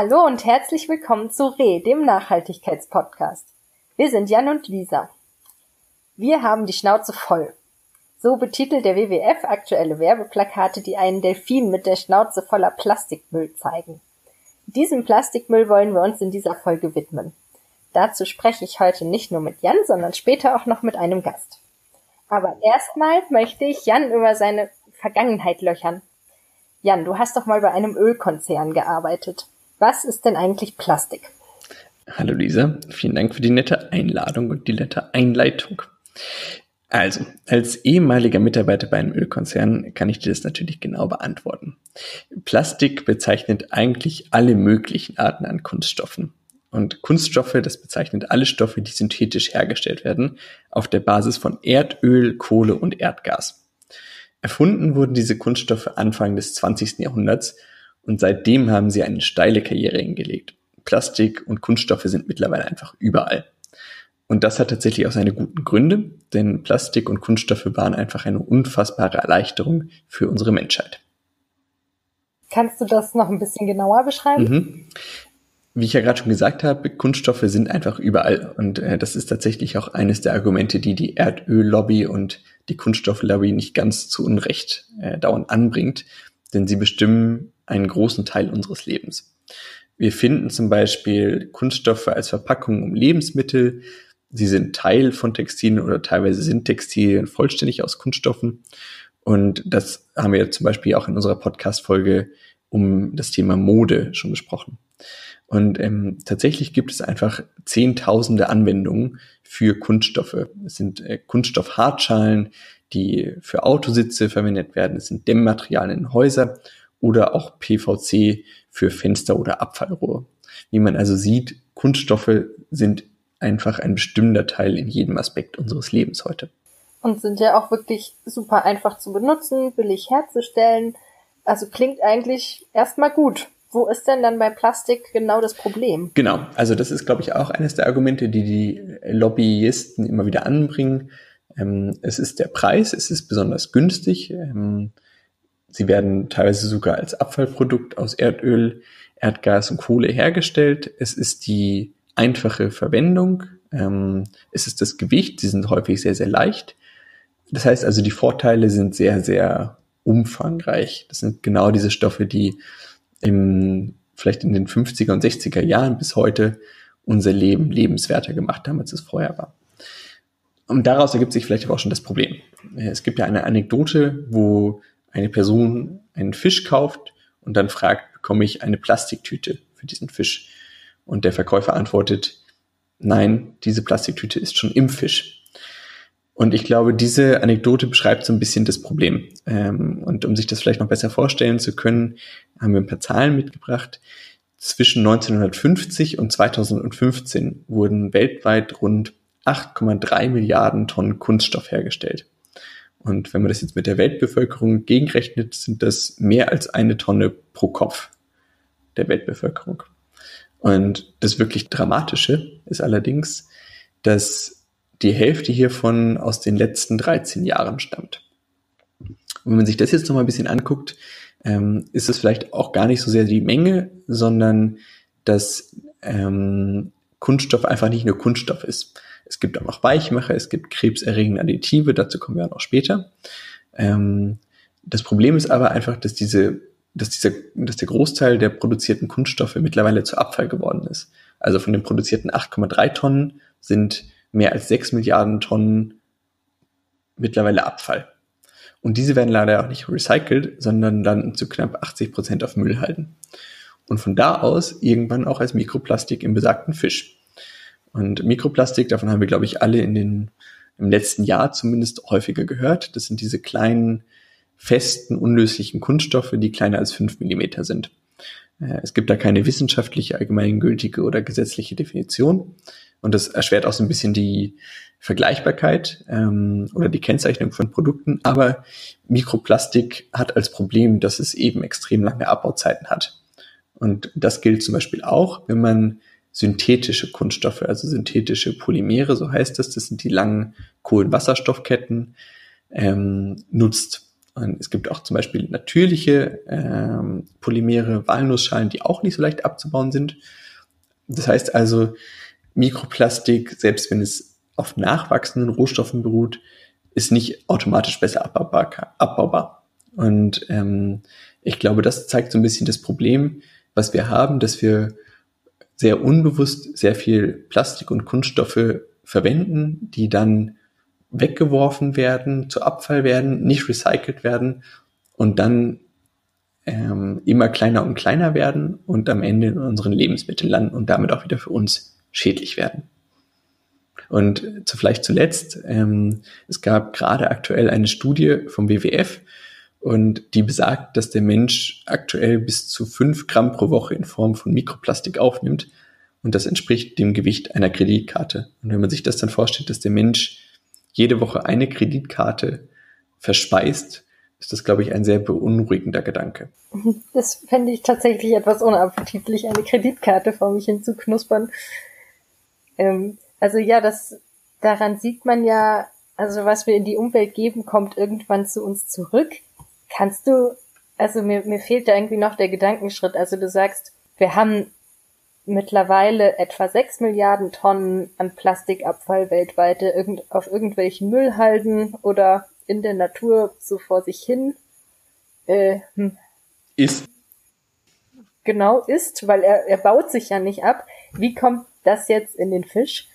Hallo und herzlich willkommen zu RE, dem Nachhaltigkeitspodcast. Wir sind Jan und Lisa. Wir haben die Schnauze voll. So betitelt der WWF aktuelle Werbeplakate, die einen Delfin mit der Schnauze voller Plastikmüll zeigen. Diesem Plastikmüll wollen wir uns in dieser Folge widmen. Dazu spreche ich heute nicht nur mit Jan, sondern später auch noch mit einem Gast. Aber erstmal möchte ich Jan über seine Vergangenheit löchern. Jan, du hast doch mal bei einem Ölkonzern gearbeitet. Was ist denn eigentlich Plastik? Hallo Lisa, vielen Dank für die nette Einladung und die nette Einleitung. Also, als ehemaliger Mitarbeiter bei einem Ölkonzern kann ich dir das natürlich genau beantworten. Plastik bezeichnet eigentlich alle möglichen Arten an Kunststoffen. Und Kunststoffe, das bezeichnet alle Stoffe, die synthetisch hergestellt werden, auf der Basis von Erdöl, Kohle und Erdgas. Erfunden wurden diese Kunststoffe Anfang des 20. Jahrhunderts und seitdem haben sie eine steile Karriere hingelegt. Plastik und Kunststoffe sind mittlerweile einfach überall. Und das hat tatsächlich auch seine guten Gründe, denn Plastik und Kunststoffe waren einfach eine unfassbare Erleichterung für unsere Menschheit. Kannst du das noch ein bisschen genauer beschreiben? Mhm. Wie ich ja gerade schon gesagt habe, Kunststoffe sind einfach überall. Und äh, das ist tatsächlich auch eines der Argumente, die die Erdöllobby und die Kunststofflobby nicht ganz zu Unrecht äh, dauernd anbringt, denn sie bestimmen einen großen Teil unseres Lebens. Wir finden zum Beispiel Kunststoffe als Verpackung um Lebensmittel, Sie sind Teil von Textilien oder teilweise sind Textilien vollständig aus Kunststoffen. Und das haben wir zum Beispiel auch in unserer Podcast-Folge um das Thema Mode schon besprochen. Und ähm, tatsächlich gibt es einfach zehntausende Anwendungen für Kunststoffe. Es sind äh, Kunststoffhartschalen, die für Autositze verwendet werden. Es sind Dämmmaterialien in Häuser oder auch PVC für Fenster oder Abfallrohre. Wie man also sieht, Kunststoffe sind einfach ein bestimmender Teil in jedem Aspekt unseres Lebens heute. Und sind ja auch wirklich super einfach zu benutzen, billig herzustellen. Also klingt eigentlich erstmal gut. Wo ist denn dann bei Plastik genau das Problem? Genau, also das ist, glaube ich, auch eines der Argumente, die die Lobbyisten immer wieder anbringen. Ähm, es ist der Preis, es ist besonders günstig. Ähm, sie werden teilweise sogar als Abfallprodukt aus Erdöl, Erdgas und Kohle hergestellt. Es ist die einfache Verwendung. Ähm, es ist das Gewicht, sie sind häufig sehr, sehr leicht. Das heißt also, die Vorteile sind sehr, sehr umfangreich. Das sind genau diese Stoffe, die im, vielleicht in den 50er und 60er Jahren bis heute unser Leben lebenswerter gemacht haben, als es vorher war. Und daraus ergibt sich vielleicht auch schon das Problem. Es gibt ja eine Anekdote, wo eine Person einen Fisch kauft und dann fragt, bekomme ich eine Plastiktüte für diesen Fisch? Und der Verkäufer antwortet, nein, diese Plastiktüte ist schon im Fisch. Und ich glaube, diese Anekdote beschreibt so ein bisschen das Problem. Ähm, und um sich das vielleicht noch besser vorstellen zu können, haben wir ein paar Zahlen mitgebracht. Zwischen 1950 und 2015 wurden weltweit rund 8,3 Milliarden Tonnen Kunststoff hergestellt. Und wenn man das jetzt mit der Weltbevölkerung gegenrechnet, sind das mehr als eine Tonne pro Kopf der Weltbevölkerung. Und das wirklich Dramatische ist allerdings, dass die Hälfte hiervon aus den letzten 13 Jahren stammt. Und wenn man sich das jetzt nochmal ein bisschen anguckt, ähm, ist es vielleicht auch gar nicht so sehr die Menge, sondern dass ähm, Kunststoff einfach nicht nur Kunststoff ist. Es gibt auch noch Weichmacher, es gibt krebserregende Additive, dazu kommen wir auch noch später. Ähm, das Problem ist aber einfach, dass diese dass, dieser, dass der Großteil der produzierten Kunststoffe mittlerweile zu Abfall geworden ist. Also von den produzierten 8,3 Tonnen sind mehr als 6 Milliarden Tonnen mittlerweile Abfall. Und diese werden leider auch nicht recycelt, sondern landen zu knapp 80 Prozent auf Müllhalden. Und von da aus irgendwann auch als Mikroplastik im besagten Fisch. Und Mikroplastik, davon haben wir, glaube ich, alle in den, im letzten Jahr zumindest häufiger gehört. Das sind diese kleinen festen, unlöslichen Kunststoffe, die kleiner als fünf Millimeter sind. Äh, es gibt da keine wissenschaftliche, allgemeingültige oder gesetzliche Definition. Und das erschwert auch so ein bisschen die Vergleichbarkeit ähm, oder die Kennzeichnung von Produkten. Aber Mikroplastik hat als Problem, dass es eben extrem lange Abbauzeiten hat. Und das gilt zum Beispiel auch, wenn man synthetische Kunststoffe, also synthetische Polymere, so heißt das, das sind die langen Kohlenwasserstoffketten, ähm, nutzt. Und es gibt auch zum Beispiel natürliche ähm, Polymere, Walnussschalen, die auch nicht so leicht abzubauen sind. Das heißt also, Mikroplastik, selbst wenn es auf nachwachsenden Rohstoffen beruht, ist nicht automatisch besser abbaubar. abbaubar. Und ähm, ich glaube, das zeigt so ein bisschen das Problem, was wir haben, dass wir sehr unbewusst sehr viel Plastik und Kunststoffe verwenden, die dann weggeworfen werden, zu Abfall werden, nicht recycelt werden und dann ähm, immer kleiner und kleiner werden und am Ende in unseren Lebensmitteln landen und damit auch wieder für uns schädlich werden. Und zu, vielleicht zuletzt, ähm, es gab gerade aktuell eine Studie vom WWF und die besagt, dass der Mensch aktuell bis zu fünf Gramm pro Woche in Form von Mikroplastik aufnimmt und das entspricht dem Gewicht einer Kreditkarte. Und wenn man sich das dann vorstellt, dass der Mensch jede Woche eine Kreditkarte verspeist, ist das, glaube ich, ein sehr beunruhigender Gedanke. Das fände ich tatsächlich etwas unappetitlich, eine Kreditkarte vor mich hinzuknuspern. Ähm, also ja, das daran sieht man ja, also was wir in die Umwelt geben, kommt irgendwann zu uns zurück. Kannst du, also mir, mir fehlt da irgendwie noch der Gedankenschritt. Also du sagst, wir haben mittlerweile etwa sechs Milliarden Tonnen an Plastikabfall weltweit irgend, auf irgendwelchen Müllhalden oder in der Natur so vor sich hin äh, hm. ist. Genau ist, weil er, er baut sich ja nicht ab. Wie kommt das jetzt in den Fisch?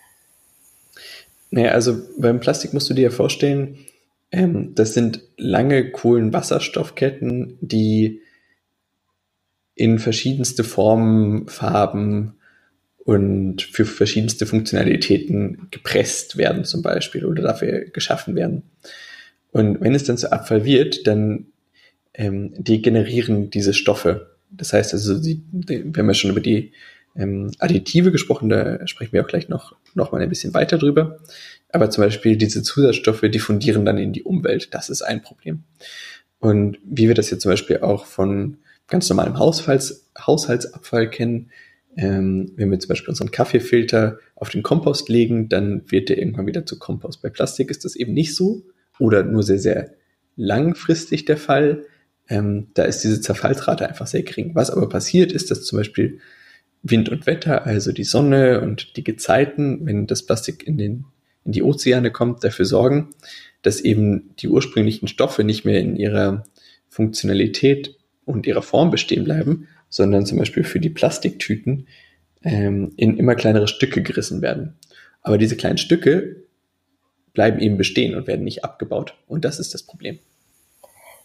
Naja, also beim Plastik musst du dir ja vorstellen, ähm, das sind lange Kohlenwasserstoffketten, die in verschiedenste Formen, Farben und für verschiedenste Funktionalitäten gepresst werden zum Beispiel oder dafür geschaffen werden. Und wenn es dann zu Abfall wird, dann ähm, degenerieren diese Stoffe. Das heißt also, sie, wir haben ja schon über die ähm, Additive gesprochen, da sprechen wir auch gleich noch, noch mal ein bisschen weiter drüber. Aber zum Beispiel diese Zusatzstoffe diffundieren dann in die Umwelt. Das ist ein Problem. Und wie wir das jetzt zum Beispiel auch von ganz normalem Haushalts, Haushaltsabfall kennen. Ähm, wenn wir zum Beispiel unseren Kaffeefilter auf den Kompost legen, dann wird der irgendwann wieder zu Kompost. Bei Plastik ist das eben nicht so oder nur sehr, sehr langfristig der Fall. Ähm, da ist diese Zerfallsrate einfach sehr gering. Was aber passiert ist, dass zum Beispiel Wind und Wetter, also die Sonne und die Gezeiten, wenn das Plastik in, den, in die Ozeane kommt, dafür sorgen, dass eben die ursprünglichen Stoffe nicht mehr in ihrer Funktionalität und ihrer Form bestehen bleiben, sondern zum Beispiel für die Plastiktüten ähm, in immer kleinere Stücke gerissen werden. Aber diese kleinen Stücke bleiben eben bestehen und werden nicht abgebaut. Und das ist das Problem.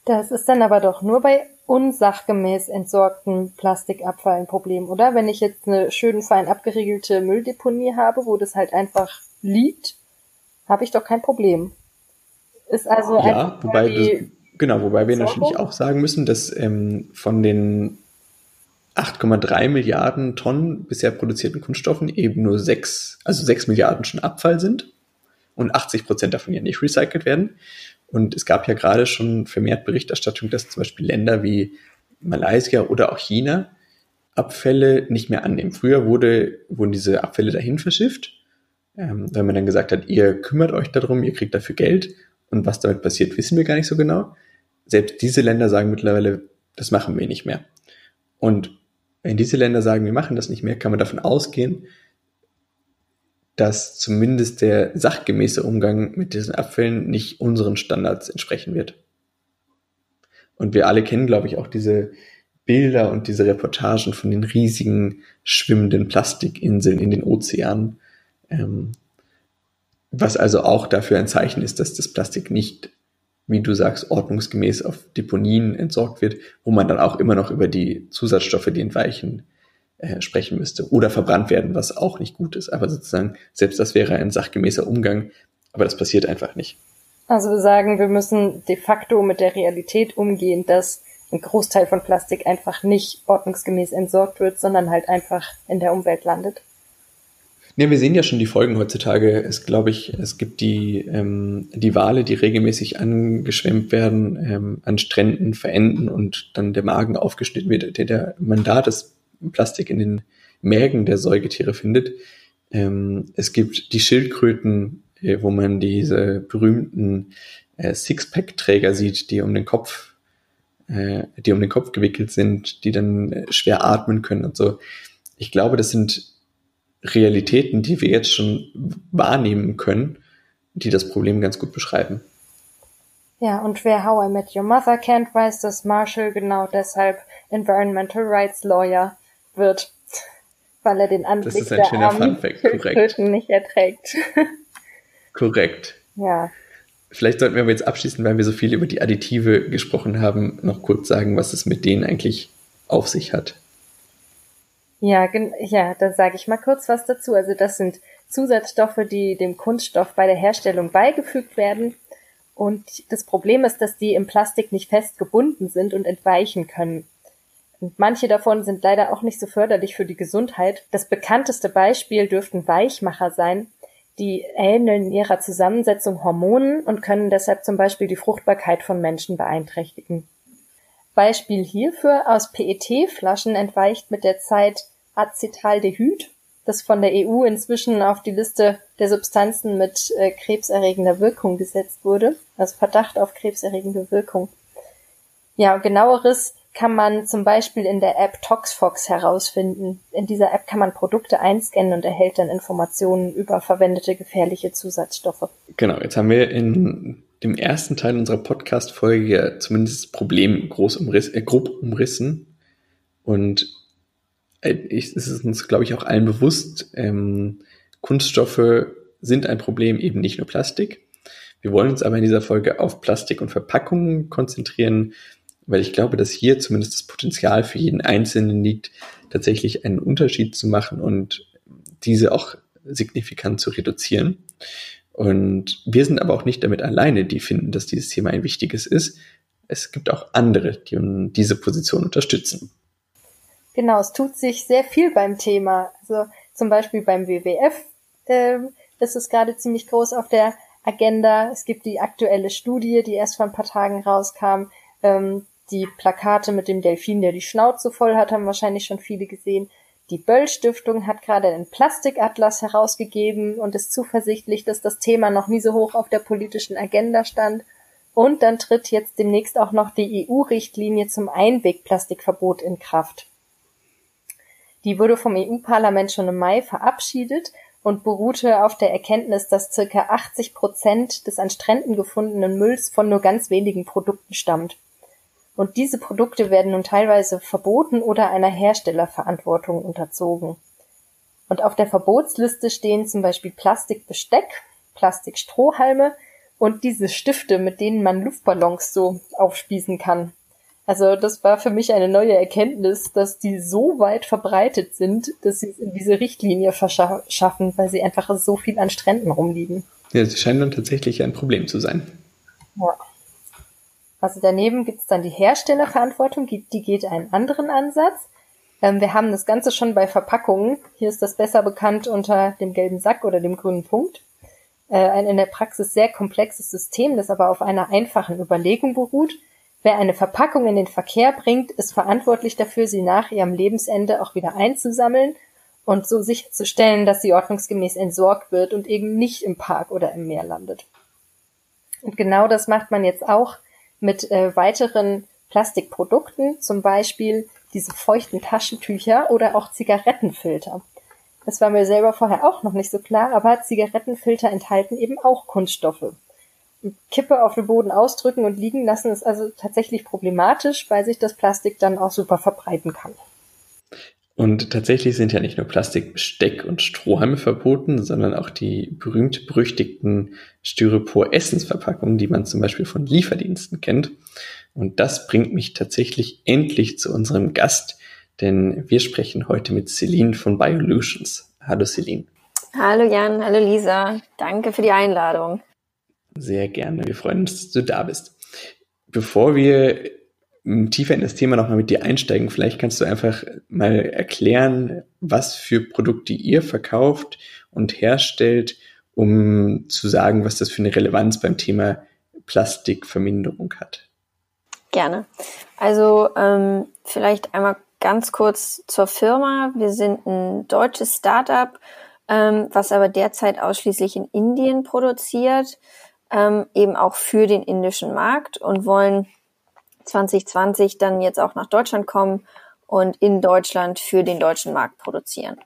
Das ist dann aber doch nur bei unsachgemäß entsorgten Plastikabfall ein Problem, oder? Wenn ich jetzt eine schön fein abgeriegelte Mülldeponie habe, wo das halt einfach liegt, habe ich doch kein Problem. Ist also ja, wobei du, Genau, wobei wir natürlich auch sagen müssen, dass ähm, von den 8,3 Milliarden Tonnen bisher produzierten Kunststoffen eben nur 6, also 6 Milliarden schon Abfall sind und 80 Prozent davon ja nicht recycelt werden. Und es gab ja gerade schon vermehrt Berichterstattung, dass zum Beispiel Länder wie Malaysia oder auch China Abfälle nicht mehr annehmen. Früher wurde, wurden diese Abfälle dahin verschifft, ähm, weil man dann gesagt hat, ihr kümmert euch darum, ihr kriegt dafür Geld. Und was damit passiert, wissen wir gar nicht so genau selbst diese Länder sagen mittlerweile, das machen wir nicht mehr. Und wenn diese Länder sagen, wir machen das nicht mehr, kann man davon ausgehen, dass zumindest der sachgemäße Umgang mit diesen Abfällen nicht unseren Standards entsprechen wird. Und wir alle kennen, glaube ich, auch diese Bilder und diese Reportagen von den riesigen schwimmenden Plastikinseln in den Ozeanen, ähm, was also auch dafür ein Zeichen ist, dass das Plastik nicht wie du sagst, ordnungsgemäß auf Deponien entsorgt wird, wo man dann auch immer noch über die Zusatzstoffe, die entweichen, äh, sprechen müsste. Oder verbrannt werden, was auch nicht gut ist. Aber sozusagen, selbst das wäre ein sachgemäßer Umgang, aber das passiert einfach nicht. Also wir sagen, wir müssen de facto mit der Realität umgehen, dass ein Großteil von Plastik einfach nicht ordnungsgemäß entsorgt wird, sondern halt einfach in der Umwelt landet. Ja, wir sehen ja schon die Folgen heutzutage. Es glaube ich, es gibt die, ähm, die Wale, die regelmäßig angeschwemmt werden, ähm, an Stränden verenden und dann der Magen aufgeschnitten wird, der, der man da das Plastik in den Mägen der Säugetiere findet. Ähm, es gibt die Schildkröten, äh, wo man diese berühmten äh, Sixpack-Träger sieht, die um den Kopf, äh, die um den Kopf gewickelt sind, die dann äh, schwer atmen können und so. Ich glaube, das sind Realitäten, die wir jetzt schon wahrnehmen können, die das Problem ganz gut beschreiben. Ja, und wer How I Met Your Mother kennt, weiß, dass Marshall genau deshalb Environmental Rights Lawyer wird, weil er den Anblick das ist ein schöner Funfact, korrekt. nicht erträgt. korrekt. Ja. Vielleicht sollten wir aber jetzt abschließen, weil wir so viel über die Additive gesprochen haben, noch kurz sagen, was es mit denen eigentlich auf sich hat. Ja, ja, dann sage ich mal kurz was dazu. Also das sind Zusatzstoffe, die dem Kunststoff bei der Herstellung beigefügt werden. Und das Problem ist, dass die im Plastik nicht fest gebunden sind und entweichen können. Und manche davon sind leider auch nicht so förderlich für die Gesundheit. Das bekannteste Beispiel dürften Weichmacher sein. Die ähneln in ihrer Zusammensetzung Hormonen und können deshalb zum Beispiel die Fruchtbarkeit von Menschen beeinträchtigen. Beispiel hierfür aus PET-Flaschen entweicht mit der Zeit Acetaldehyd, das von der EU inzwischen auf die Liste der Substanzen mit äh, krebserregender Wirkung gesetzt wurde, also Verdacht auf krebserregende Wirkung. Ja, genaueres kann man zum Beispiel in der App ToxFox herausfinden. In dieser App kann man Produkte einscannen und erhält dann Informationen über verwendete gefährliche Zusatzstoffe. Genau, jetzt haben wir in dem ersten Teil unserer Podcast-Folge zumindest das Problem groß umriss, äh, grob umrissen. Und äh, ich, es ist uns, glaube ich, auch allen bewusst, ähm, Kunststoffe sind ein Problem, eben nicht nur Plastik. Wir wollen uns aber in dieser Folge auf Plastik und Verpackungen konzentrieren, weil ich glaube, dass hier zumindest das Potenzial für jeden Einzelnen liegt, tatsächlich einen Unterschied zu machen und diese auch signifikant zu reduzieren. Und wir sind aber auch nicht damit alleine, die finden, dass dieses Thema ein wichtiges ist. Es gibt auch andere, die diese Position unterstützen. Genau, es tut sich sehr viel beim Thema. Also zum Beispiel beim WWF äh, ist es gerade ziemlich groß auf der Agenda. Es gibt die aktuelle Studie, die erst vor ein paar Tagen rauskam. Ähm, die Plakate mit dem Delfin, der die Schnauze voll hat, haben wahrscheinlich schon viele gesehen. Die Böll Stiftung hat gerade einen Plastikatlas herausgegeben und ist zuversichtlich, dass das Thema noch nie so hoch auf der politischen Agenda stand. Und dann tritt jetzt demnächst auch noch die EU-Richtlinie zum Einwegplastikverbot in Kraft. Die wurde vom EU-Parlament schon im Mai verabschiedet und beruhte auf der Erkenntnis, dass circa 80 Prozent des an Stränden gefundenen Mülls von nur ganz wenigen Produkten stammt. Und diese Produkte werden nun teilweise verboten oder einer Herstellerverantwortung unterzogen. Und auf der Verbotsliste stehen zum Beispiel Plastikbesteck, Plastikstrohhalme und diese Stifte, mit denen man Luftballons so aufspießen kann. Also das war für mich eine neue Erkenntnis, dass die so weit verbreitet sind, dass sie es in diese Richtlinie verschaffen, weil sie einfach so viel an Stränden rumliegen. Ja, sie scheinen dann tatsächlich ein Problem zu sein. Ja. Also daneben gibt es dann die Herstellerverantwortung, die geht einen anderen Ansatz. Ähm, wir haben das Ganze schon bei Verpackungen. Hier ist das besser bekannt unter dem gelben Sack oder dem grünen Punkt. Äh, ein in der Praxis sehr komplexes System, das aber auf einer einfachen Überlegung beruht. Wer eine Verpackung in den Verkehr bringt, ist verantwortlich dafür, sie nach ihrem Lebensende auch wieder einzusammeln und so sicherzustellen, dass sie ordnungsgemäß entsorgt wird und eben nicht im Park oder im Meer landet. Und genau das macht man jetzt auch mit äh, weiteren Plastikprodukten, zum Beispiel diese feuchten Taschentücher oder auch Zigarettenfilter. Das war mir selber vorher auch noch nicht so klar, aber Zigarettenfilter enthalten eben auch Kunststoffe. Kippe auf dem Boden ausdrücken und liegen lassen ist also tatsächlich problematisch, weil sich das Plastik dann auch super verbreiten kann. Und tatsächlich sind ja nicht nur Plastikbesteck und Strohhalme verboten, sondern auch die berühmt-berüchtigten Styropor-Essensverpackungen, die man zum Beispiel von Lieferdiensten kennt. Und das bringt mich tatsächlich endlich zu unserem Gast, denn wir sprechen heute mit Celine von Biolutions. Hallo Celine. Hallo Jan, hallo Lisa. Danke für die Einladung. Sehr gerne. Wir freuen uns, dass du da bist. Bevor wir tiefer in das Thema nochmal mit dir einsteigen, vielleicht kannst du einfach mal erklären, was für Produkte ihr verkauft und herstellt, um zu sagen, was das für eine Relevanz beim Thema Plastikverminderung hat. Gerne. Also ähm, vielleicht einmal ganz kurz zur Firma. Wir sind ein deutsches Startup, ähm, was aber derzeit ausschließlich in Indien produziert. ähm, eben auch für den indischen Markt und wollen 2020 dann jetzt auch nach Deutschland kommen und in Deutschland für den deutschen Markt produzieren.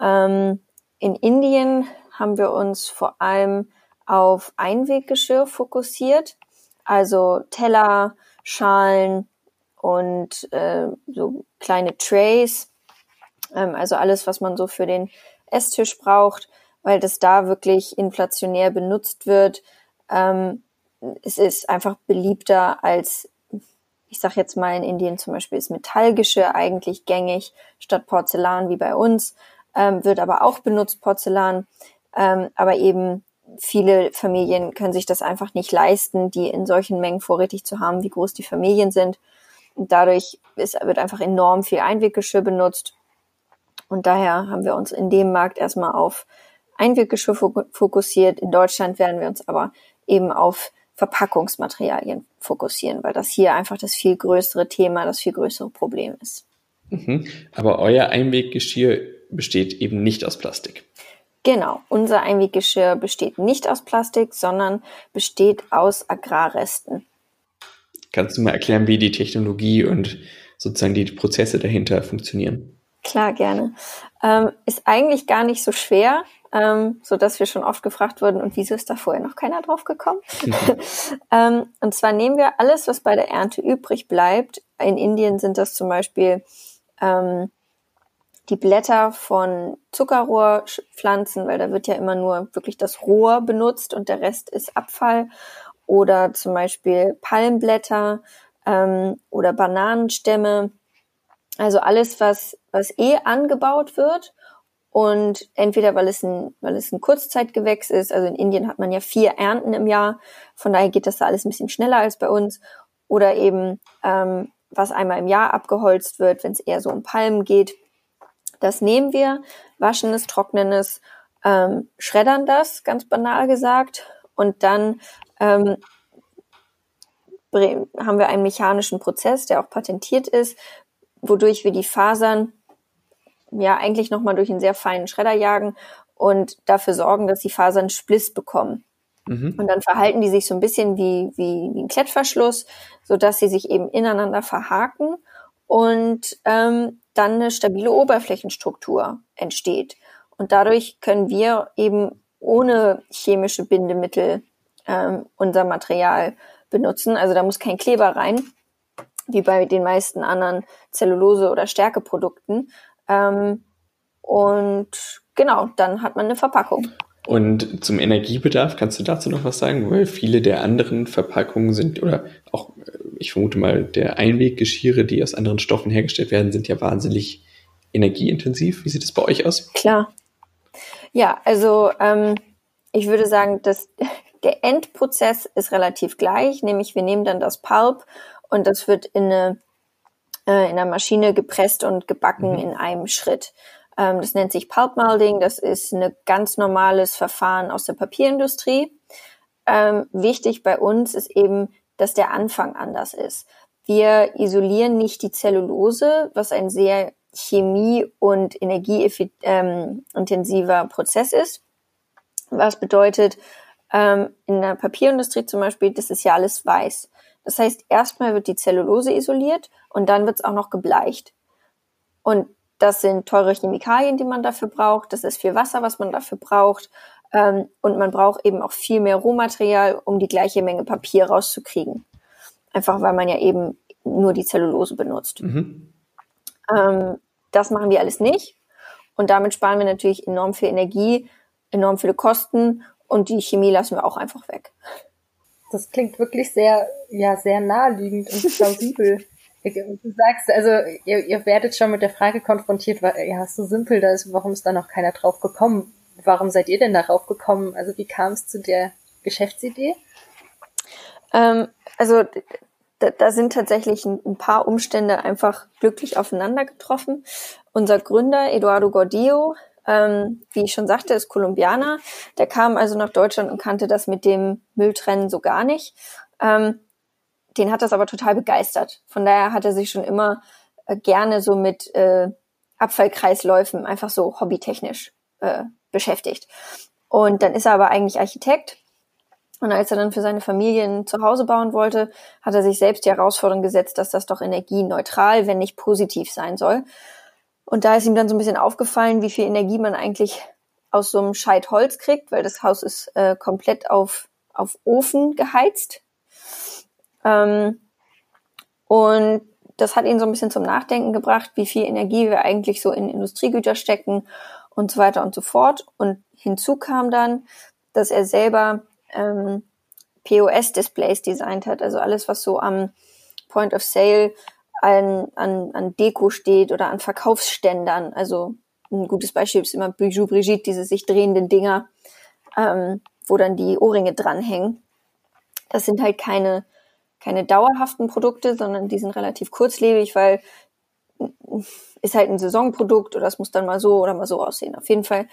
Ähm, in Indien haben wir uns vor allem auf Einweggeschirr fokussiert, also Teller, Schalen und äh, so kleine Trays, ähm, also alles, was man so für den Esstisch braucht, weil das da wirklich inflationär benutzt wird. Ähm, es ist einfach beliebter als, ich sag jetzt mal in Indien zum Beispiel ist Metallgeschirr eigentlich gängig statt Porzellan wie bei uns, ähm, wird aber auch benutzt Porzellan, ähm, aber eben viele Familien können sich das einfach nicht leisten, die in solchen Mengen vorrätig zu haben, wie groß die Familien sind. Und dadurch ist, wird einfach enorm viel Einweggeschirr benutzt. Und daher haben wir uns in dem Markt erstmal auf Einweggeschirr fokussiert. In Deutschland werden wir uns aber eben auf Verpackungsmaterialien fokussieren, weil das hier einfach das viel größere Thema, das viel größere Problem ist. Mhm. Aber euer Einweggeschirr besteht eben nicht aus Plastik. Genau, unser Einweggeschirr besteht nicht aus Plastik, sondern besteht aus Agrarresten. Kannst du mal erklären, wie die Technologie und sozusagen die Prozesse dahinter funktionieren? Klar, gerne. Ähm, ist eigentlich gar nicht so schwer, ähm, so dass wir schon oft gefragt wurden, und wieso ist da vorher noch keiner drauf gekommen? ähm, und zwar nehmen wir alles, was bei der Ernte übrig bleibt. In Indien sind das zum Beispiel ähm, die Blätter von Zuckerrohrpflanzen, weil da wird ja immer nur wirklich das Rohr benutzt und der Rest ist Abfall. Oder zum Beispiel Palmblätter ähm, oder Bananenstämme. Also alles, was, was eh angebaut wird und entweder weil es ein, weil es ein Kurzzeitgewächs ist, also in Indien hat man ja vier Ernten im Jahr, von daher geht das da alles ein bisschen schneller als bei uns, oder eben ähm, was einmal im Jahr abgeholzt wird, wenn es eher so um Palmen geht. Das nehmen wir, waschen es, trocknen es, ähm, schreddern das, ganz banal gesagt, und dann ähm, haben wir einen mechanischen Prozess, der auch patentiert ist, wodurch wir die Fasern ja eigentlich nochmal durch einen sehr feinen Schredder jagen und dafür sorgen, dass die Fasern Spliss bekommen. Mhm. Und dann verhalten die sich so ein bisschen wie, wie, wie ein Klettverschluss, so dass sie sich eben ineinander verhaken und ähm, dann eine stabile Oberflächenstruktur entsteht. Und dadurch können wir eben ohne chemische Bindemittel ähm, unser Material benutzen. Also da muss kein Kleber rein, wie bei den meisten anderen Zellulose- oder Stärkeprodukten. Ähm, und genau, dann hat man eine Verpackung. Und zum Energiebedarf kannst du dazu noch was sagen? Weil viele der anderen Verpackungen sind, oder auch, ich vermute mal, der Einweggeschirre, die aus anderen Stoffen hergestellt werden, sind ja wahnsinnig energieintensiv. Wie sieht es bei euch aus? Klar. Ja, also ähm, ich würde sagen, dass der Endprozess ist relativ gleich, nämlich wir nehmen dann das Pulp und das wird in eine äh, in einer Maschine gepresst und gebacken mhm. in einem Schritt. Ähm, das nennt sich Pulp Molding. Das ist ein ganz normales Verfahren aus der Papierindustrie. Ähm, wichtig bei uns ist eben, dass der Anfang anders ist. Wir isolieren nicht die Zellulose, was ein sehr chemie- und energieintensiver ähm, Prozess ist. Was bedeutet, ähm, in der Papierindustrie zum Beispiel, das ist ja alles weiß. Das heißt, erstmal wird die Zellulose isoliert und dann wird es auch noch gebleicht. Und das sind teure Chemikalien, die man dafür braucht. Das ist viel Wasser, was man dafür braucht. Ähm, und man braucht eben auch viel mehr Rohmaterial, um die gleiche Menge Papier rauszukriegen. Einfach weil man ja eben nur die Zellulose benutzt. Mhm. Ähm, das machen wir alles nicht. Und damit sparen wir natürlich enorm viel Energie, enorm viele Kosten und die Chemie lassen wir auch einfach weg. Das klingt wirklich sehr, ja, sehr naheliegend und plausibel. Du sagst, also ihr, ihr werdet schon mit der Frage konfrontiert, weil, ja, so simpel da ist, warum ist da noch keiner drauf gekommen? Warum seid ihr denn darauf gekommen? Also wie kam es zu der Geschäftsidee? Ähm, also da, da sind tatsächlich ein, ein, paar Umstände einfach glücklich aufeinander getroffen. Unser Gründer Eduardo Gordillo, ähm, wie ich schon sagte, ist Kolumbianer. Der kam also nach Deutschland und kannte das mit dem Mülltrennen so gar nicht. Ähm, den hat das aber total begeistert. Von daher hat er sich schon immer äh, gerne so mit äh, Abfallkreisläufen einfach so hobbytechnisch äh, beschäftigt. Und dann ist er aber eigentlich Architekt Und als er dann für seine Familie ein Zuhause bauen wollte, hat er sich selbst die Herausforderung gesetzt, dass das doch energieneutral, wenn nicht positiv sein soll. Und da ist ihm dann so ein bisschen aufgefallen, wie viel Energie man eigentlich aus so einem Scheit Holz kriegt, weil das Haus ist äh, komplett auf, auf Ofen geheizt. Ähm, und das hat ihn so ein bisschen zum Nachdenken gebracht, wie viel Energie wir eigentlich so in Industriegüter stecken und so weiter und so fort. Und hinzu kam dann, dass er selber ähm, POS-Displays designt hat, also alles, was so am Point of Sale an, an, an Deko steht oder an Verkaufsständern. Also ein gutes Beispiel ist immer Bijou Brigitte, diese sich drehenden Dinger, ähm, wo dann die Ohrringe dranhängen. Das sind halt keine, keine dauerhaften Produkte, sondern die sind relativ kurzlebig, weil ist halt ein Saisonprodukt oder es muss dann mal so oder mal so aussehen. Auf jeden Fall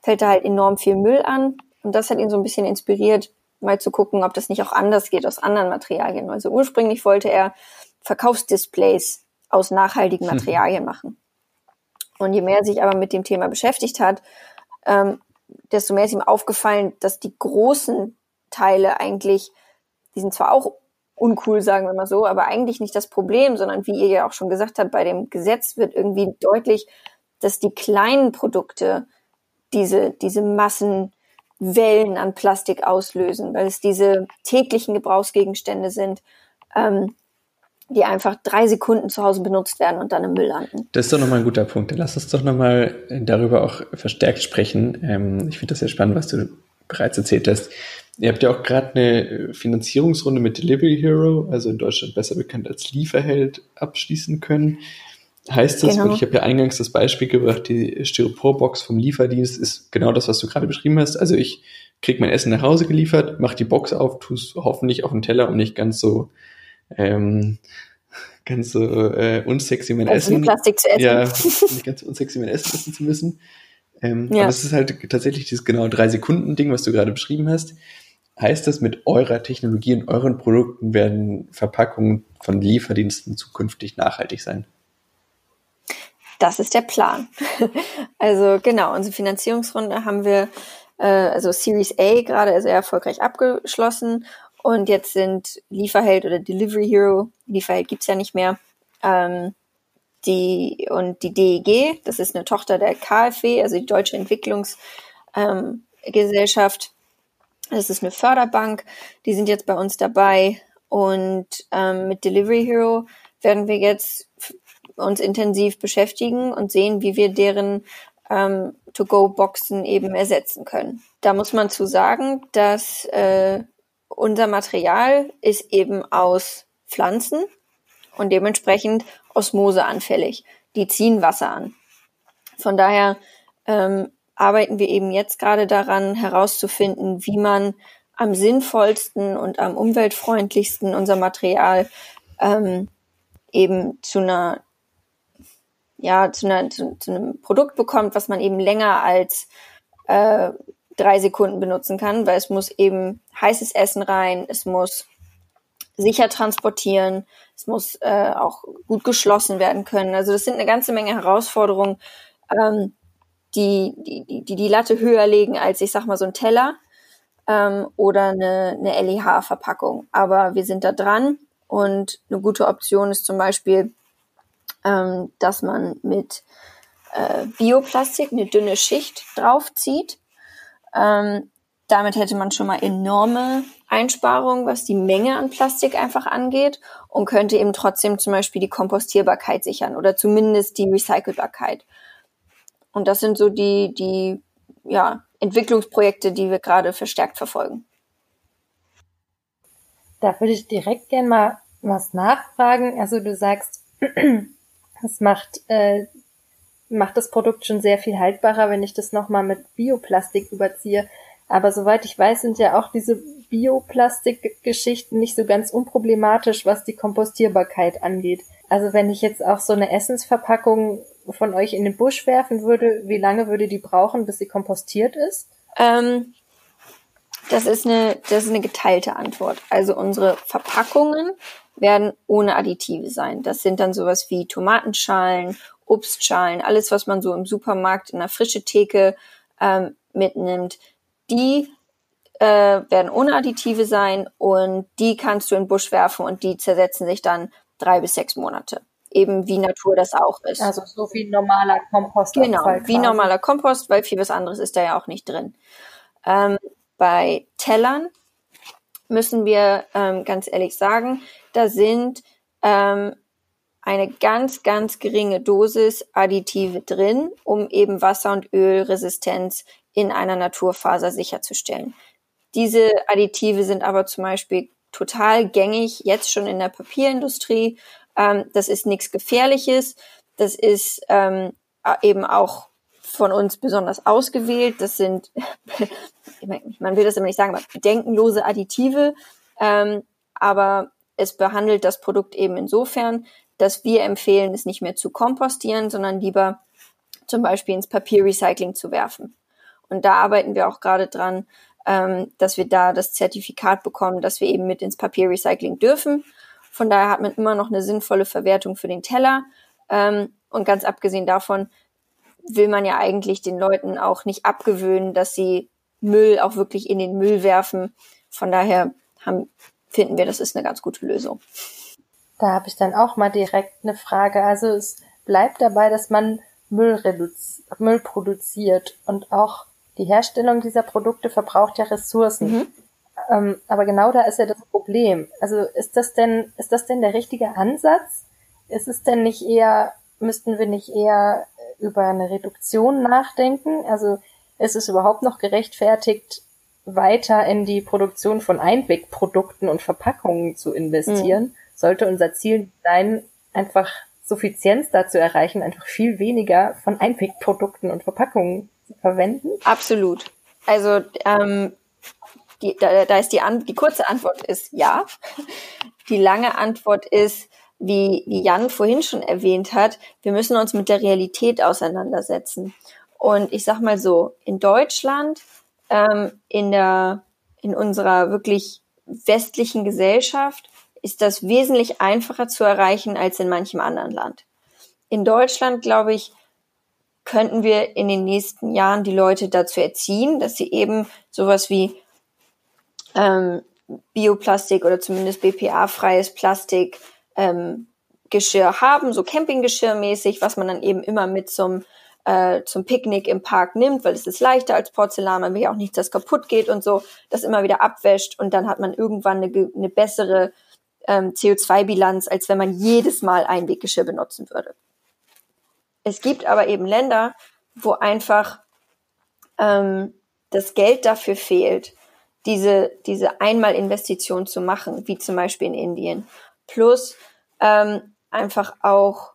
fällt da halt enorm viel Müll an und das hat ihn so ein bisschen inspiriert, mal zu gucken, ob das nicht auch anders geht aus anderen Materialien. Also ursprünglich wollte er Verkaufsdisplays aus nachhaltigen Materialien machen. Und je mehr er sich aber mit dem Thema beschäftigt hat, ähm, desto mehr ist ihm aufgefallen, dass die großen Teile eigentlich, die sind zwar auch uncool, sagen wir mal so, aber eigentlich nicht das Problem, sondern wie ihr ja auch schon gesagt habt, bei dem Gesetz wird irgendwie deutlich, dass die kleinen Produkte diese, diese Massenwellen an Plastik auslösen, weil es diese täglichen Gebrauchsgegenstände sind, ähm, die einfach drei Sekunden zu Hause benutzt werden und dann im Müll landen. Das ist doch nochmal ein guter Punkt. Lass uns doch nochmal darüber auch verstärkt sprechen. Ähm, ich finde das sehr spannend, was du bereits erzählt hast. Ihr habt ja auch gerade eine Finanzierungsrunde mit Delivery Hero, also in Deutschland besser bekannt als Lieferheld, abschließen können. Heißt das, genau. und ich habe ja eingangs das Beispiel gebracht, die Styroporbox vom Lieferdienst ist genau das, was du gerade beschrieben hast. Also ich krieg mein Essen nach Hause geliefert, mach die Box auf, tue hoffentlich auf den Teller, um nicht ganz so ähm, ganz so äh, unsexy mein also Essen. Plastik zu essen. Ja, nicht ganz so unsexy mein Essen essen zu müssen. Ähm, ja. Aber es ist halt tatsächlich dieses genau drei Sekunden Ding, was du gerade beschrieben hast. Heißt das, mit eurer Technologie und euren Produkten werden Verpackungen von Lieferdiensten zukünftig nachhaltig sein? Das ist der Plan. also genau, unsere Finanzierungsrunde haben wir, äh, also Series A gerade sehr erfolgreich abgeschlossen und jetzt sind Lieferheld oder Delivery Hero, Lieferheld gibt's ja nicht mehr, ähm, die und die DEG, das ist eine Tochter der KfW, also die Deutsche Entwicklungsgesellschaft. Ähm, das ist eine Förderbank, die sind jetzt bei uns dabei und ähm, mit Delivery Hero werden wir jetzt uns intensiv beschäftigen und sehen, wie wir deren ähm, To-Go-Boxen eben ersetzen können. Da muss man zu sagen, dass äh, unser Material ist eben aus Pflanzen und dementsprechend osmoseanfällig. Die ziehen Wasser an. Von daher ähm, arbeiten wir eben jetzt gerade daran, herauszufinden, wie man am sinnvollsten und am umweltfreundlichsten unser Material ähm, eben zu einer ja zu, einer, zu, zu einem Produkt bekommt, was man eben länger als äh, drei Sekunden benutzen kann, weil es muss eben heißes Essen rein, es muss sicher transportieren, es muss äh, auch gut geschlossen werden können. Also das sind eine ganze Menge Herausforderungen, ähm, die, die, die die Latte höher legen als, ich sag mal, so ein Teller ähm, oder eine, eine LEH-Verpackung. Aber wir sind da dran und eine gute Option ist zum Beispiel, ähm, dass man mit äh, Bioplastik eine dünne Schicht draufzieht ähm, damit hätte man schon mal enorme Einsparungen, was die Menge an Plastik einfach angeht und könnte eben trotzdem zum Beispiel die Kompostierbarkeit sichern oder zumindest die Recycelbarkeit. Und das sind so die, die ja, Entwicklungsprojekte, die wir gerade verstärkt verfolgen. Da würde ich direkt gern mal was nachfragen. Also du sagst, es macht äh, macht das Produkt schon sehr viel haltbarer, wenn ich das nochmal mit Bioplastik überziehe. Aber soweit ich weiß, sind ja auch diese Bioplastik-Geschichten nicht so ganz unproblematisch, was die Kompostierbarkeit angeht. Also wenn ich jetzt auch so eine Essensverpackung von euch in den Busch werfen würde, wie lange würde die brauchen, bis sie kompostiert ist? Ähm, das ist eine, das ist eine geteilte Antwort. Also unsere Verpackungen werden ohne Additive sein. Das sind dann sowas wie Tomatenschalen Obstschalen, alles, was man so im Supermarkt in der frische Theke ähm, mitnimmt, die äh, werden ohne Additive sein und die kannst du in den Busch werfen und die zersetzen sich dann drei bis sechs Monate. Eben wie Natur das auch ist. Also so wie normaler Kompost. Genau, wie normaler Kompost, weil viel was anderes ist da ja auch nicht drin. Ähm, bei Tellern müssen wir ähm, ganz ehrlich sagen, da sind ähm, eine ganz, ganz geringe Dosis Additive drin, um eben Wasser- und Ölresistenz in einer Naturfaser sicherzustellen. Diese Additive sind aber zum Beispiel total gängig, jetzt schon in der Papierindustrie. Ähm, das ist nichts Gefährliches. Das ist ähm, eben auch von uns besonders ausgewählt. Das sind, man will das immer nicht sagen, aber bedenkenlose Additive. Ähm, aber es behandelt das Produkt eben insofern, dass wir empfehlen, es nicht mehr zu kompostieren, sondern lieber zum Beispiel ins Papierrecycling zu werfen. Und da arbeiten wir auch gerade dran, ähm, dass wir da das Zertifikat bekommen, dass wir eben mit ins Papierrecycling dürfen. Von daher hat man immer noch eine sinnvolle Verwertung für den Teller. Ähm, und ganz abgesehen davon will man ja eigentlich den Leuten auch nicht abgewöhnen, dass sie Müll auch wirklich in den Müll werfen. Von daher haben, finden wir, das ist eine ganz gute Lösung. Da habe ich dann auch mal direkt eine Frage. Also es bleibt dabei, dass man Müll, Müll produziert und auch die Herstellung dieser Produkte verbraucht ja Ressourcen. Mhm. Ähm, aber genau da ist ja das Problem. Also ist das denn, ist das denn der richtige Ansatz? Ist es denn nicht eher, müssten wir nicht eher über eine Reduktion nachdenken? Also ist es überhaupt noch gerechtfertigt, weiter in die Produktion von Einwegprodukten und Verpackungen zu investieren? Mhm sollte unser Ziel sein, einfach Suffizienz dazu erreichen, einfach viel weniger von Einwegprodukten und Verpackungen zu verwenden? Absolut. Also ähm, die, da, da ist die, An die kurze Antwort ist ja. Die lange Antwort ist, wie, wie Jan vorhin schon erwähnt hat, wir müssen uns mit der Realität auseinandersetzen. Und ich sag mal so, in Deutschland, ähm, in der, in unserer wirklich westlichen Gesellschaft ist das wesentlich einfacher zu erreichen als in manchem anderen Land. In Deutschland, glaube ich, könnten wir in den nächsten Jahren die Leute dazu erziehen, dass sie eben sowas wie ähm, Bioplastik oder zumindest BPA-freies Plastik ähm, Geschirr haben, so Campinggeschirr mäßig, was man dann eben immer mit zum äh, zum Picknick im Park nimmt, weil es ist leichter als Porzellan, man will ja auch nichts, das kaputt geht und so, das immer wieder abwäscht und dann hat man irgendwann eine, eine bessere ähm, CO2-Bilanz, als wenn man jedes Mal Einweggeschirr benutzen würde. Es gibt aber eben Länder, wo einfach ähm, das Geld dafür fehlt, diese, diese Einmalinvestition zu machen, wie zum Beispiel in Indien. Plus ähm, einfach auch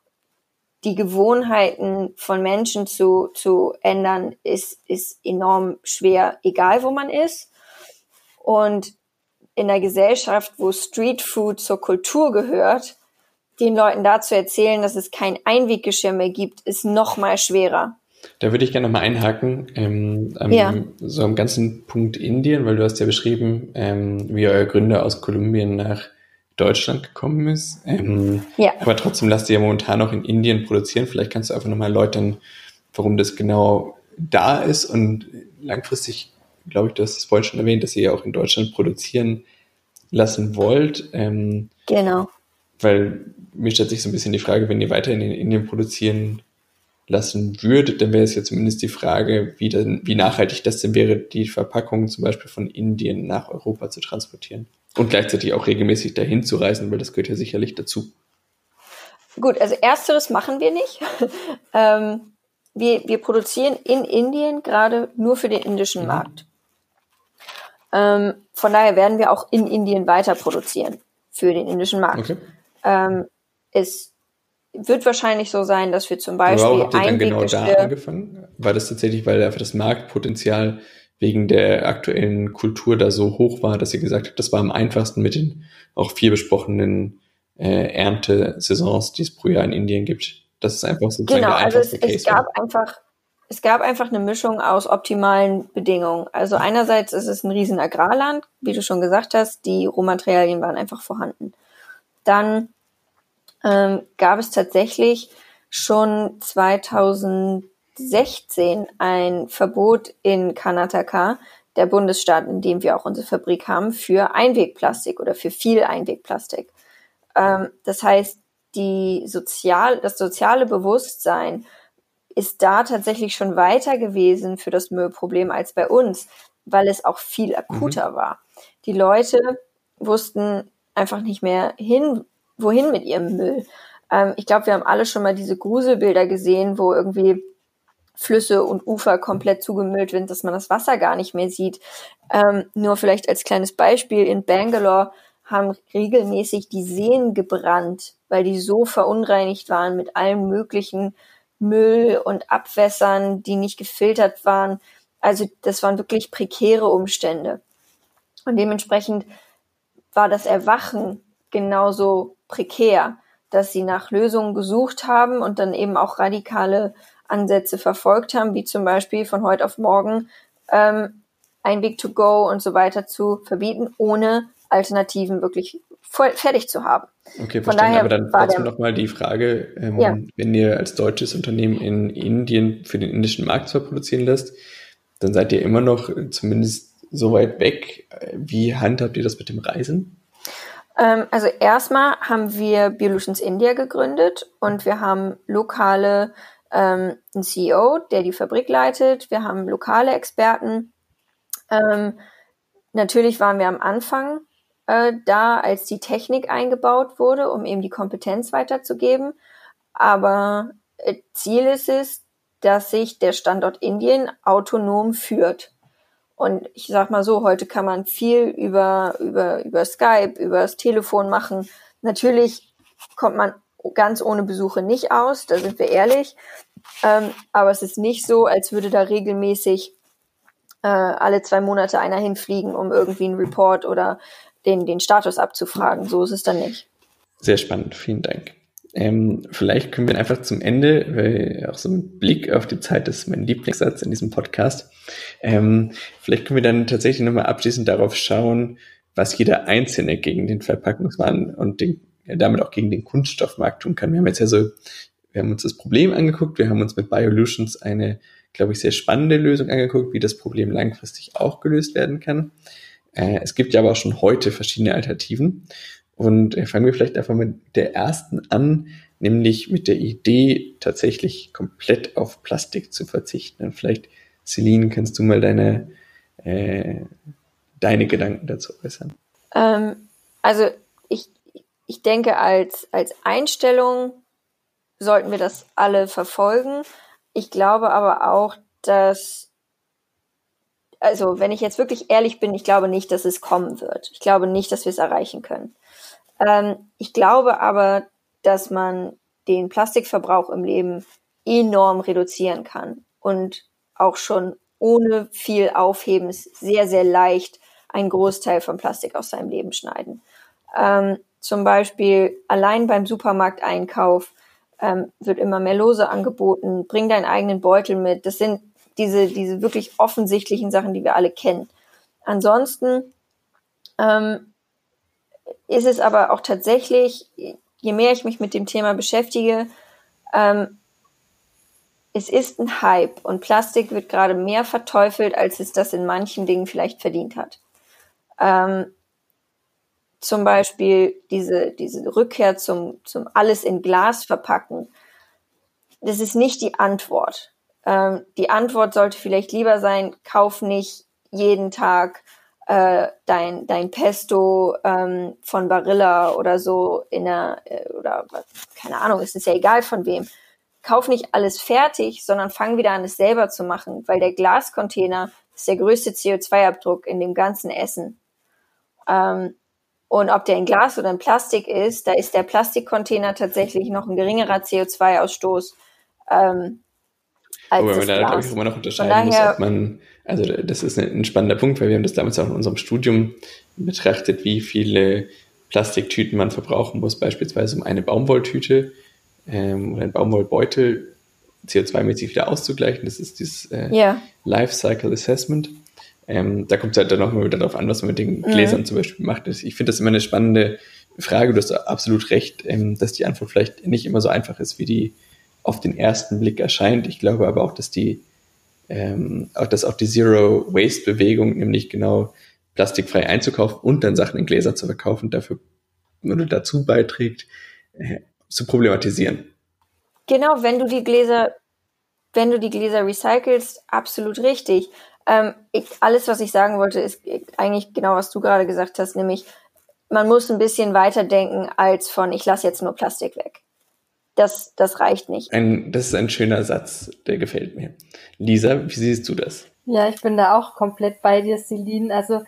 die Gewohnheiten von Menschen zu, zu ändern, ist, ist enorm schwer, egal wo man ist. Und in der Gesellschaft, wo Streetfood zur Kultur gehört, den Leuten dazu erzählen, dass es kein Einweggeschirr mehr gibt, ist noch mal schwerer. Da würde ich gerne noch mal einhaken, ähm, ähm, ja. so am ganzen Punkt Indien, weil du hast ja beschrieben, ähm, wie euer Gründer aus Kolumbien nach Deutschland gekommen ist. Ähm, ja. Aber trotzdem lasst ihr ja momentan noch in Indien produzieren. Vielleicht kannst du einfach nochmal erläutern, warum das genau da ist und langfristig glaube ich, du hast es vorhin schon erwähnt, dass ihr ja auch in Deutschland produzieren lassen wollt. Ähm, genau. Weil mir stellt sich so ein bisschen die Frage, wenn ihr weiterhin in Indien produzieren lassen würdet, dann wäre es ja zumindest die Frage, wie, denn, wie nachhaltig das denn wäre, die Verpackungen zum Beispiel von Indien nach Europa zu transportieren. Und gleichzeitig auch regelmäßig dahin zu reisen, weil das gehört ja sicherlich dazu. Gut, also ersteres machen wir nicht. ähm, wir, wir produzieren in Indien gerade nur für den indischen mhm. Markt. Ähm, von daher werden wir auch in Indien weiter produzieren für den indischen Markt. Okay. Ähm, es wird wahrscheinlich so sein, dass wir zum Beispiel Warum habt ihr dann genau da angefangen? War das tatsächlich, weil einfach das Marktpotenzial wegen der aktuellen Kultur da so hoch war, dass ihr gesagt habt, das war am einfachsten mit den auch viel besprochenen äh, Erntesaisons, die es pro Jahr in Indien gibt. Das ist einfach sozusagen genau, der also es, es gab einfach es gab einfach eine Mischung aus optimalen Bedingungen. Also einerseits ist es ein riesen Agrarland, wie du schon gesagt hast, die Rohmaterialien waren einfach vorhanden. Dann ähm, gab es tatsächlich schon 2016 ein Verbot in Karnataka, der Bundesstaat, in dem wir auch unsere Fabrik haben, für Einwegplastik oder für viel Einwegplastik. Ähm, das heißt, die sozial, das soziale Bewusstsein ist da tatsächlich schon weiter gewesen für das Müllproblem als bei uns, weil es auch viel akuter mhm. war. Die Leute wussten einfach nicht mehr hin, wohin mit ihrem Müll. Ähm, ich glaube, wir haben alle schon mal diese Gruselbilder gesehen, wo irgendwie Flüsse und Ufer komplett zugemüllt sind, dass man das Wasser gar nicht mehr sieht. Ähm, nur vielleicht als kleines Beispiel, in Bangalore haben regelmäßig die Seen gebrannt, weil die so verunreinigt waren mit allem möglichen Müll und Abwässern, die nicht gefiltert waren. Also das waren wirklich prekäre Umstände. Und dementsprechend war das Erwachen genauso prekär, dass sie nach Lösungen gesucht haben und dann eben auch radikale Ansätze verfolgt haben, wie zum Beispiel von heute auf morgen ähm, ein Weg to go und so weiter zu verbieten, ohne Alternativen wirklich voll, fertig zu haben. Okay, verstanden. Daher Aber dann trotzdem nochmal die Frage, ähm, ja. wenn ihr als deutsches Unternehmen in Indien für den indischen Markt zwar produzieren lässt, dann seid ihr immer noch zumindest so weit weg. Wie handhabt ihr das mit dem Reisen? Ähm, also erstmal haben wir Biolutions India gegründet und wir haben lokale ähm, einen CEO, der die Fabrik leitet. Wir haben lokale Experten. Ähm, natürlich waren wir am Anfang äh, da, als die Technik eingebaut wurde, um eben die Kompetenz weiterzugeben. Aber äh, Ziel ist es, dass sich der Standort Indien autonom führt. Und ich sag mal so, heute kann man viel über, über, über Skype, über das Telefon machen. Natürlich kommt man ganz ohne Besuche nicht aus, da sind wir ehrlich. Ähm, aber es ist nicht so, als würde da regelmäßig äh, alle zwei Monate einer hinfliegen, um irgendwie einen Report oder den, den Status abzufragen. So ist es dann nicht. Sehr spannend, vielen Dank. Ähm, vielleicht können wir einfach zum Ende, weil auch so ein Blick auf die Zeit ist mein Lieblingssatz in diesem Podcast. Ähm, vielleicht können wir dann tatsächlich nochmal abschließend darauf schauen, was jeder Einzelne gegen den Verpackungswahn und den, damit auch gegen den Kunststoffmarkt tun kann. Wir haben jetzt ja so, wir haben uns das Problem angeguckt, wir haben uns mit Biolutions eine, glaube ich, sehr spannende Lösung angeguckt, wie das Problem langfristig auch gelöst werden kann. Äh, es gibt ja aber schon heute verschiedene Alternativen. Und äh, fangen wir vielleicht einfach mit der ersten an, nämlich mit der Idee, tatsächlich komplett auf Plastik zu verzichten. Und vielleicht, Celine, kannst du mal deine, äh, deine Gedanken dazu äußern? Ähm, also ich, ich denke, als, als Einstellung sollten wir das alle verfolgen. Ich glaube aber auch, dass also wenn ich jetzt wirklich ehrlich bin, ich glaube nicht, dass es kommen wird. Ich glaube nicht, dass wir es erreichen können. Ähm, ich glaube aber, dass man den Plastikverbrauch im Leben enorm reduzieren kann und auch schon ohne viel Aufhebens sehr, sehr leicht einen Großteil von Plastik aus seinem Leben schneiden. Ähm, zum Beispiel allein beim Supermarkteinkauf ähm, wird immer mehr Lose angeboten. Bring deinen eigenen Beutel mit. Das sind diese, diese wirklich offensichtlichen Sachen, die wir alle kennen. Ansonsten ähm, ist es aber auch tatsächlich, je mehr ich mich mit dem Thema beschäftige, ähm, es ist ein Hype und Plastik wird gerade mehr verteufelt, als es das in manchen Dingen vielleicht verdient hat. Ähm, zum Beispiel diese, diese Rückkehr zum, zum alles in Glas verpacken. Das ist nicht die Antwort. Ähm, die Antwort sollte vielleicht lieber sein, kauf nicht jeden Tag äh, dein, dein Pesto ähm, von Barilla oder so in der, äh, oder keine Ahnung, es ist ja egal von wem. Kauf nicht alles fertig, sondern fang wieder an, es selber zu machen, weil der Glascontainer ist der größte CO2-Abdruck in dem ganzen Essen. Ähm, und ob der in Glas oder in Plastik ist, da ist der Plastikcontainer tatsächlich noch ein geringerer CO2-Ausstoß ähm, als Wobei man da, glaube ich, immer noch unterscheiden muss, ob man, also das ist ein spannender Punkt, weil wir haben das damals auch in unserem Studium betrachtet, wie viele Plastiktüten man verbrauchen muss, beispielsweise um eine Baumwolltüte ähm, oder einen Baumwollbeutel CO2-mäßig wieder auszugleichen. Das ist dieses äh, yeah. Life Cycle Assessment. Ähm, da kommt es halt dann nochmal wieder darauf an, was man mit den mhm. Gläsern mhm. zum Beispiel macht. Ich finde das immer eine spannende Frage. Du hast absolut recht, ähm, dass die Antwort vielleicht nicht immer so einfach ist, wie die auf den ersten Blick erscheint. Ich glaube aber auch, dass die ähm, auch, dass auch die Zero Waste Bewegung nämlich genau plastikfrei einzukaufen und dann Sachen in Gläser zu verkaufen, dafür oder dazu beiträgt, äh, zu problematisieren. Genau, wenn du die Gläser, wenn du die Gläser recycelst, absolut richtig. Ähm, ich, alles, was ich sagen wollte, ist eigentlich genau, was du gerade gesagt hast, nämlich man muss ein bisschen weiter denken als von ich lasse jetzt nur Plastik weg. Das, das reicht nicht. Ein, das ist ein schöner Satz, der gefällt mir. Lisa, wie siehst du das? Ja, ich bin da auch komplett bei dir, Celine. Also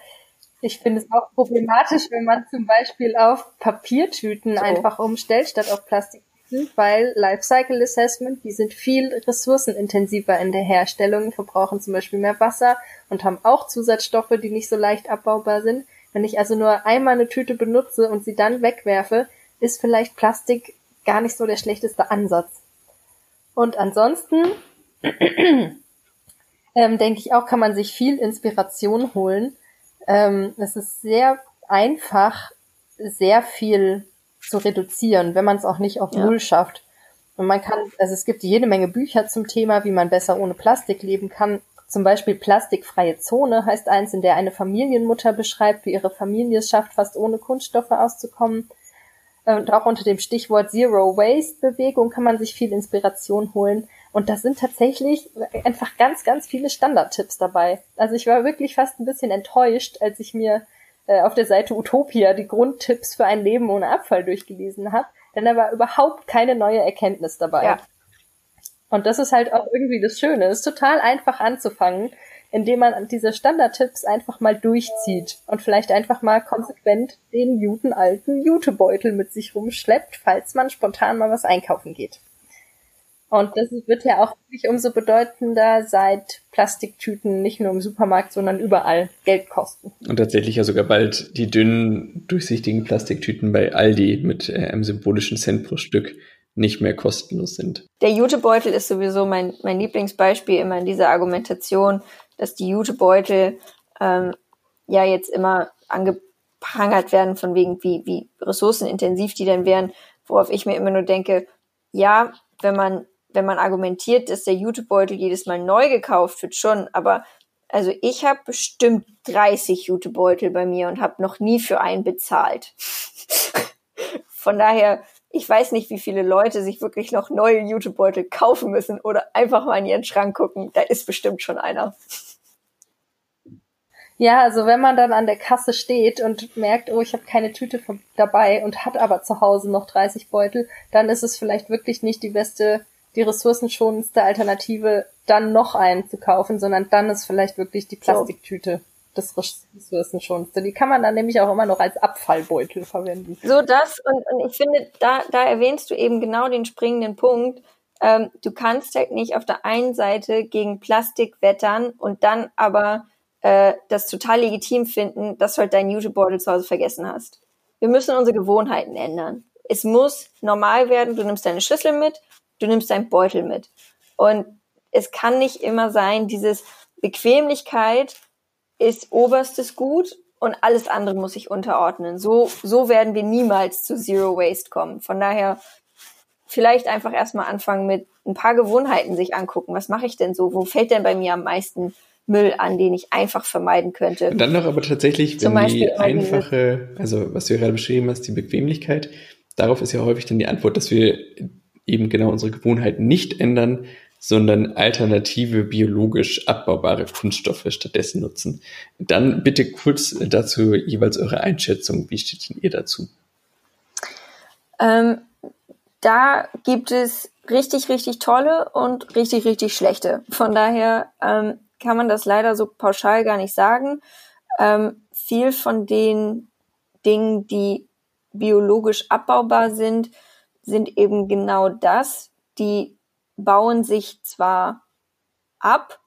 ich finde es auch problematisch, wenn man zum Beispiel auf Papiertüten so. einfach umstellt statt auf Plastiktüten, weil Lifecycle Assessment, die sind viel ressourcenintensiver in der Herstellung, verbrauchen zum Beispiel mehr Wasser und haben auch Zusatzstoffe, die nicht so leicht abbaubar sind. Wenn ich also nur einmal eine Tüte benutze und sie dann wegwerfe, ist vielleicht Plastik gar nicht so der schlechteste Ansatz. Und ansonsten ähm, denke ich auch, kann man sich viel Inspiration holen. Ähm, es ist sehr einfach, sehr viel zu reduzieren, wenn man es auch nicht auf ja. Null schafft. Und man kann, also es gibt jede Menge Bücher zum Thema, wie man besser ohne Plastik leben kann. Zum Beispiel Plastikfreie Zone heißt eins, in der eine Familienmutter beschreibt, wie ihre Familie es schafft, fast ohne Kunststoffe auszukommen. Und auch unter dem Stichwort Zero Waste Bewegung kann man sich viel Inspiration holen. Und da sind tatsächlich einfach ganz, ganz viele Standardtipps dabei. Also ich war wirklich fast ein bisschen enttäuscht, als ich mir äh, auf der Seite Utopia die Grundtipps für ein Leben ohne Abfall durchgelesen habe. Denn da war überhaupt keine neue Erkenntnis dabei. Ja. Und das ist halt auch irgendwie das Schöne. Es ist total einfach anzufangen indem man diese Standardtipps einfach mal durchzieht und vielleicht einfach mal konsequent den guten alten Jutebeutel mit sich rumschleppt, falls man spontan mal was einkaufen geht. Und das wird ja auch wirklich umso bedeutender, seit Plastiktüten nicht nur im Supermarkt, sondern überall Geld kosten. Und tatsächlich ja sogar bald die dünnen, durchsichtigen Plastiktüten bei Aldi mit äh, einem symbolischen Cent pro Stück nicht mehr kostenlos sind. Der Jutebeutel ist sowieso mein, mein Lieblingsbeispiel immer in dieser Argumentation, dass die Jutebeutel ähm, ja jetzt immer angeprangert werden von wegen, wie, wie ressourcenintensiv die denn wären, worauf ich mir immer nur denke, ja, wenn man, wenn man argumentiert, dass der Jutebeutel jedes Mal neu gekauft wird, schon, aber also ich habe bestimmt 30 Jutebeutel bei mir und habe noch nie für einen bezahlt. Von daher ich weiß nicht, wie viele Leute sich wirklich noch neue Jutebeutel kaufen müssen oder einfach mal in ihren Schrank gucken. Da ist bestimmt schon einer. Ja, also wenn man dann an der Kasse steht und merkt, oh, ich habe keine Tüte dabei und hat aber zu Hause noch 30 Beutel, dann ist es vielleicht wirklich nicht die beste, die ressourcenschonendste Alternative, dann noch einen zu kaufen, sondern dann ist vielleicht wirklich die Plastiktüte. So das Ressourcenschonendste. Die kann man dann nämlich auch immer noch als Abfallbeutel verwenden. So das und, und ich finde, da, da erwähnst du eben genau den springenden Punkt. Ähm, du kannst halt nicht auf der einen Seite gegen Plastik wettern und dann aber äh, das total legitim finden, dass du halt deinen YouTube-Beutel zu Hause vergessen hast. Wir müssen unsere Gewohnheiten ändern. Es muss normal werden, du nimmst deine Schlüssel mit, du nimmst deinen Beutel mit. Und es kann nicht immer sein, dieses Bequemlichkeit ist oberstes Gut und alles andere muss sich unterordnen. So, so werden wir niemals zu Zero Waste kommen. Von daher vielleicht einfach erstmal anfangen mit ein paar Gewohnheiten sich angucken. Was mache ich denn so? Wo fällt denn bei mir am meisten Müll an, den ich einfach vermeiden könnte? Und dann noch aber tatsächlich, wenn die einfache, also was du gerade beschrieben hast, die Bequemlichkeit, darauf ist ja häufig dann die Antwort, dass wir eben genau unsere Gewohnheiten nicht ändern, sondern alternative biologisch abbaubare Kunststoffe stattdessen nutzen. Dann bitte kurz dazu jeweils eure Einschätzung. Wie steht denn ihr dazu? Ähm, da gibt es richtig, richtig tolle und richtig, richtig schlechte. Von daher ähm, kann man das leider so pauschal gar nicht sagen. Ähm, viel von den Dingen, die biologisch abbaubar sind, sind eben genau das, die bauen sich zwar ab,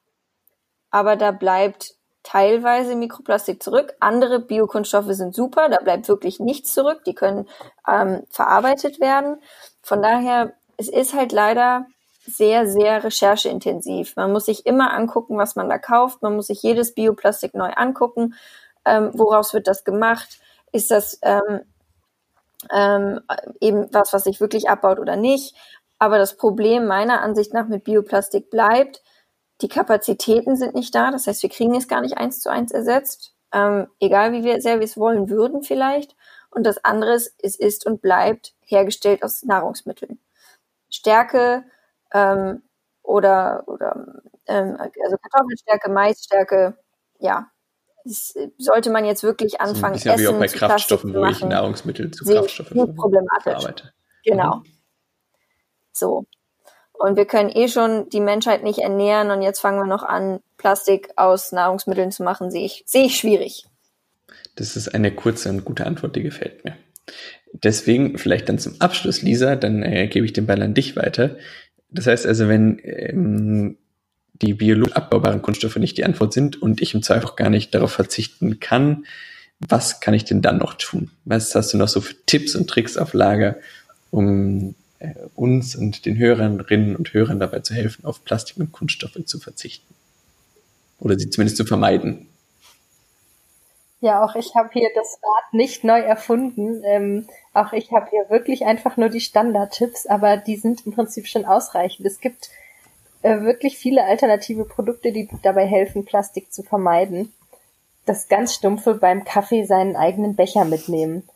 aber da bleibt teilweise Mikroplastik zurück. Andere Biokunststoffe sind super, da bleibt wirklich nichts zurück, die können ähm, verarbeitet werden. Von daher, es ist halt leider sehr, sehr rechercheintensiv. Man muss sich immer angucken, was man da kauft. Man muss sich jedes Bioplastik neu angucken. Ähm, woraus wird das gemacht? Ist das ähm, ähm, eben was, was sich wirklich abbaut oder nicht? Aber das Problem meiner Ansicht nach mit Bioplastik bleibt, die Kapazitäten sind nicht da. Das heißt, wir kriegen es gar nicht eins zu eins ersetzt. Ähm, egal wie wir, sehr wir es wollen würden vielleicht. Und das andere ist, es ist und bleibt hergestellt aus Nahrungsmitteln. Stärke ähm, oder, oder ähm, also Kartoffelstärke, Maisstärke, ja, das sollte man jetzt wirklich anfangen, so ein Essen wie auch bei Kraftstoffen, wo ich Nahrungsmittel zu Kraftstoffen verarbeite. Genau. Mhm. So. Und wir können eh schon die Menschheit nicht ernähren und jetzt fangen wir noch an, Plastik aus Nahrungsmitteln zu machen, sehe ich, sehe ich schwierig. Das ist eine kurze und gute Antwort, die gefällt mir. Deswegen vielleicht dann zum Abschluss, Lisa, dann äh, gebe ich den Ball an dich weiter. Das heißt also, wenn ähm, die biologisch abbaubaren Kunststoffe nicht die Antwort sind und ich im Zweifel auch gar nicht darauf verzichten kann, was kann ich denn dann noch tun? Was hast du noch so für Tipps und Tricks auf Lager, um uns und den Hörerinnen und Hörern dabei zu helfen, auf Plastik und Kunststoffe zu verzichten? Oder sie zumindest zu vermeiden? Ja, auch ich habe hier das Rad nicht neu erfunden. Ähm, auch ich habe hier wirklich einfach nur die Standardtipps, aber die sind im Prinzip schon ausreichend. Es gibt äh, wirklich viele alternative Produkte, die dabei helfen, Plastik zu vermeiden. Das ganz stumpfe beim Kaffee seinen eigenen Becher mitnehmen.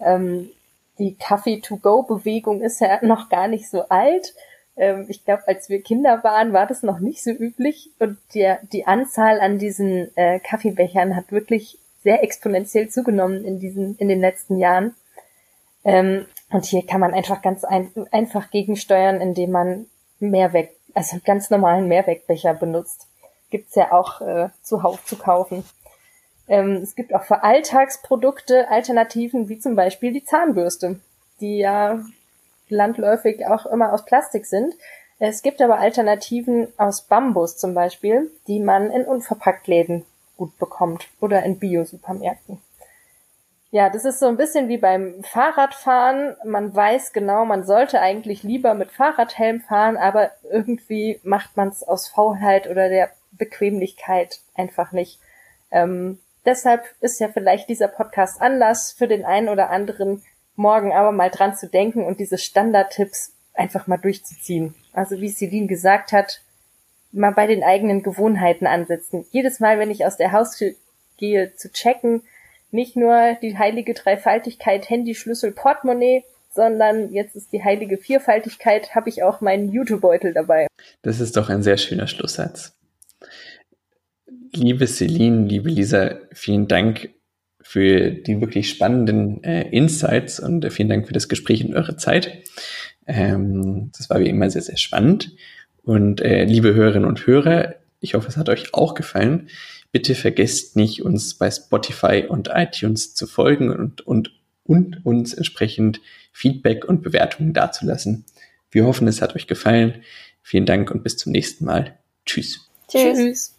Ähm, die Kaffee-to-go-Bewegung ist ja noch gar nicht so alt. Ähm, ich glaube, als wir Kinder waren, war das noch nicht so üblich und der, die Anzahl an diesen äh, Kaffeebechern hat wirklich sehr exponentiell zugenommen in diesen, in den letzten Jahren. Ähm, und hier kann man einfach ganz ein, einfach gegensteuern, indem man Mehrweg, also ganz normalen Mehrwegbecher benutzt. Gibt's ja auch äh, zuhauf zu kaufen. Ähm, es gibt auch für Alltagsprodukte Alternativen, wie zum Beispiel die Zahnbürste, die ja landläufig auch immer aus Plastik sind. Es gibt aber Alternativen aus Bambus zum Beispiel, die man in Unverpacktläden gut bekommt oder in Bio-Supermärkten. Ja, das ist so ein bisschen wie beim Fahrradfahren. Man weiß genau, man sollte eigentlich lieber mit Fahrradhelm fahren, aber irgendwie macht man es aus Faulheit oder der Bequemlichkeit einfach nicht. Ähm, deshalb ist ja vielleicht dieser Podcast Anlass für den einen oder anderen, morgen aber mal dran zu denken und diese Standardtipps einfach mal durchzuziehen. Also wie Celine gesagt hat, mal bei den eigenen Gewohnheiten ansetzen. Jedes Mal, wenn ich aus der Haustür gehe, zu checken, nicht nur die heilige Dreifaltigkeit Handy, Schlüssel, Portemonnaie, sondern jetzt ist die heilige Vierfaltigkeit, habe ich auch meinen YouTube-Beutel dabei. Das ist doch ein sehr schöner Schlusssatz. Liebe Celine, liebe Lisa, vielen Dank für die wirklich spannenden äh, Insights und äh, vielen Dank für das Gespräch und eure Zeit. Ähm, das war wie immer sehr, sehr spannend. Und äh, liebe Hörerinnen und Hörer, ich hoffe, es hat euch auch gefallen. Bitte vergesst nicht, uns bei Spotify und iTunes zu folgen und, und, und uns entsprechend Feedback und Bewertungen dazulassen. Wir hoffen, es hat euch gefallen. Vielen Dank und bis zum nächsten Mal. Tschüss. Tschüss. Tschüss.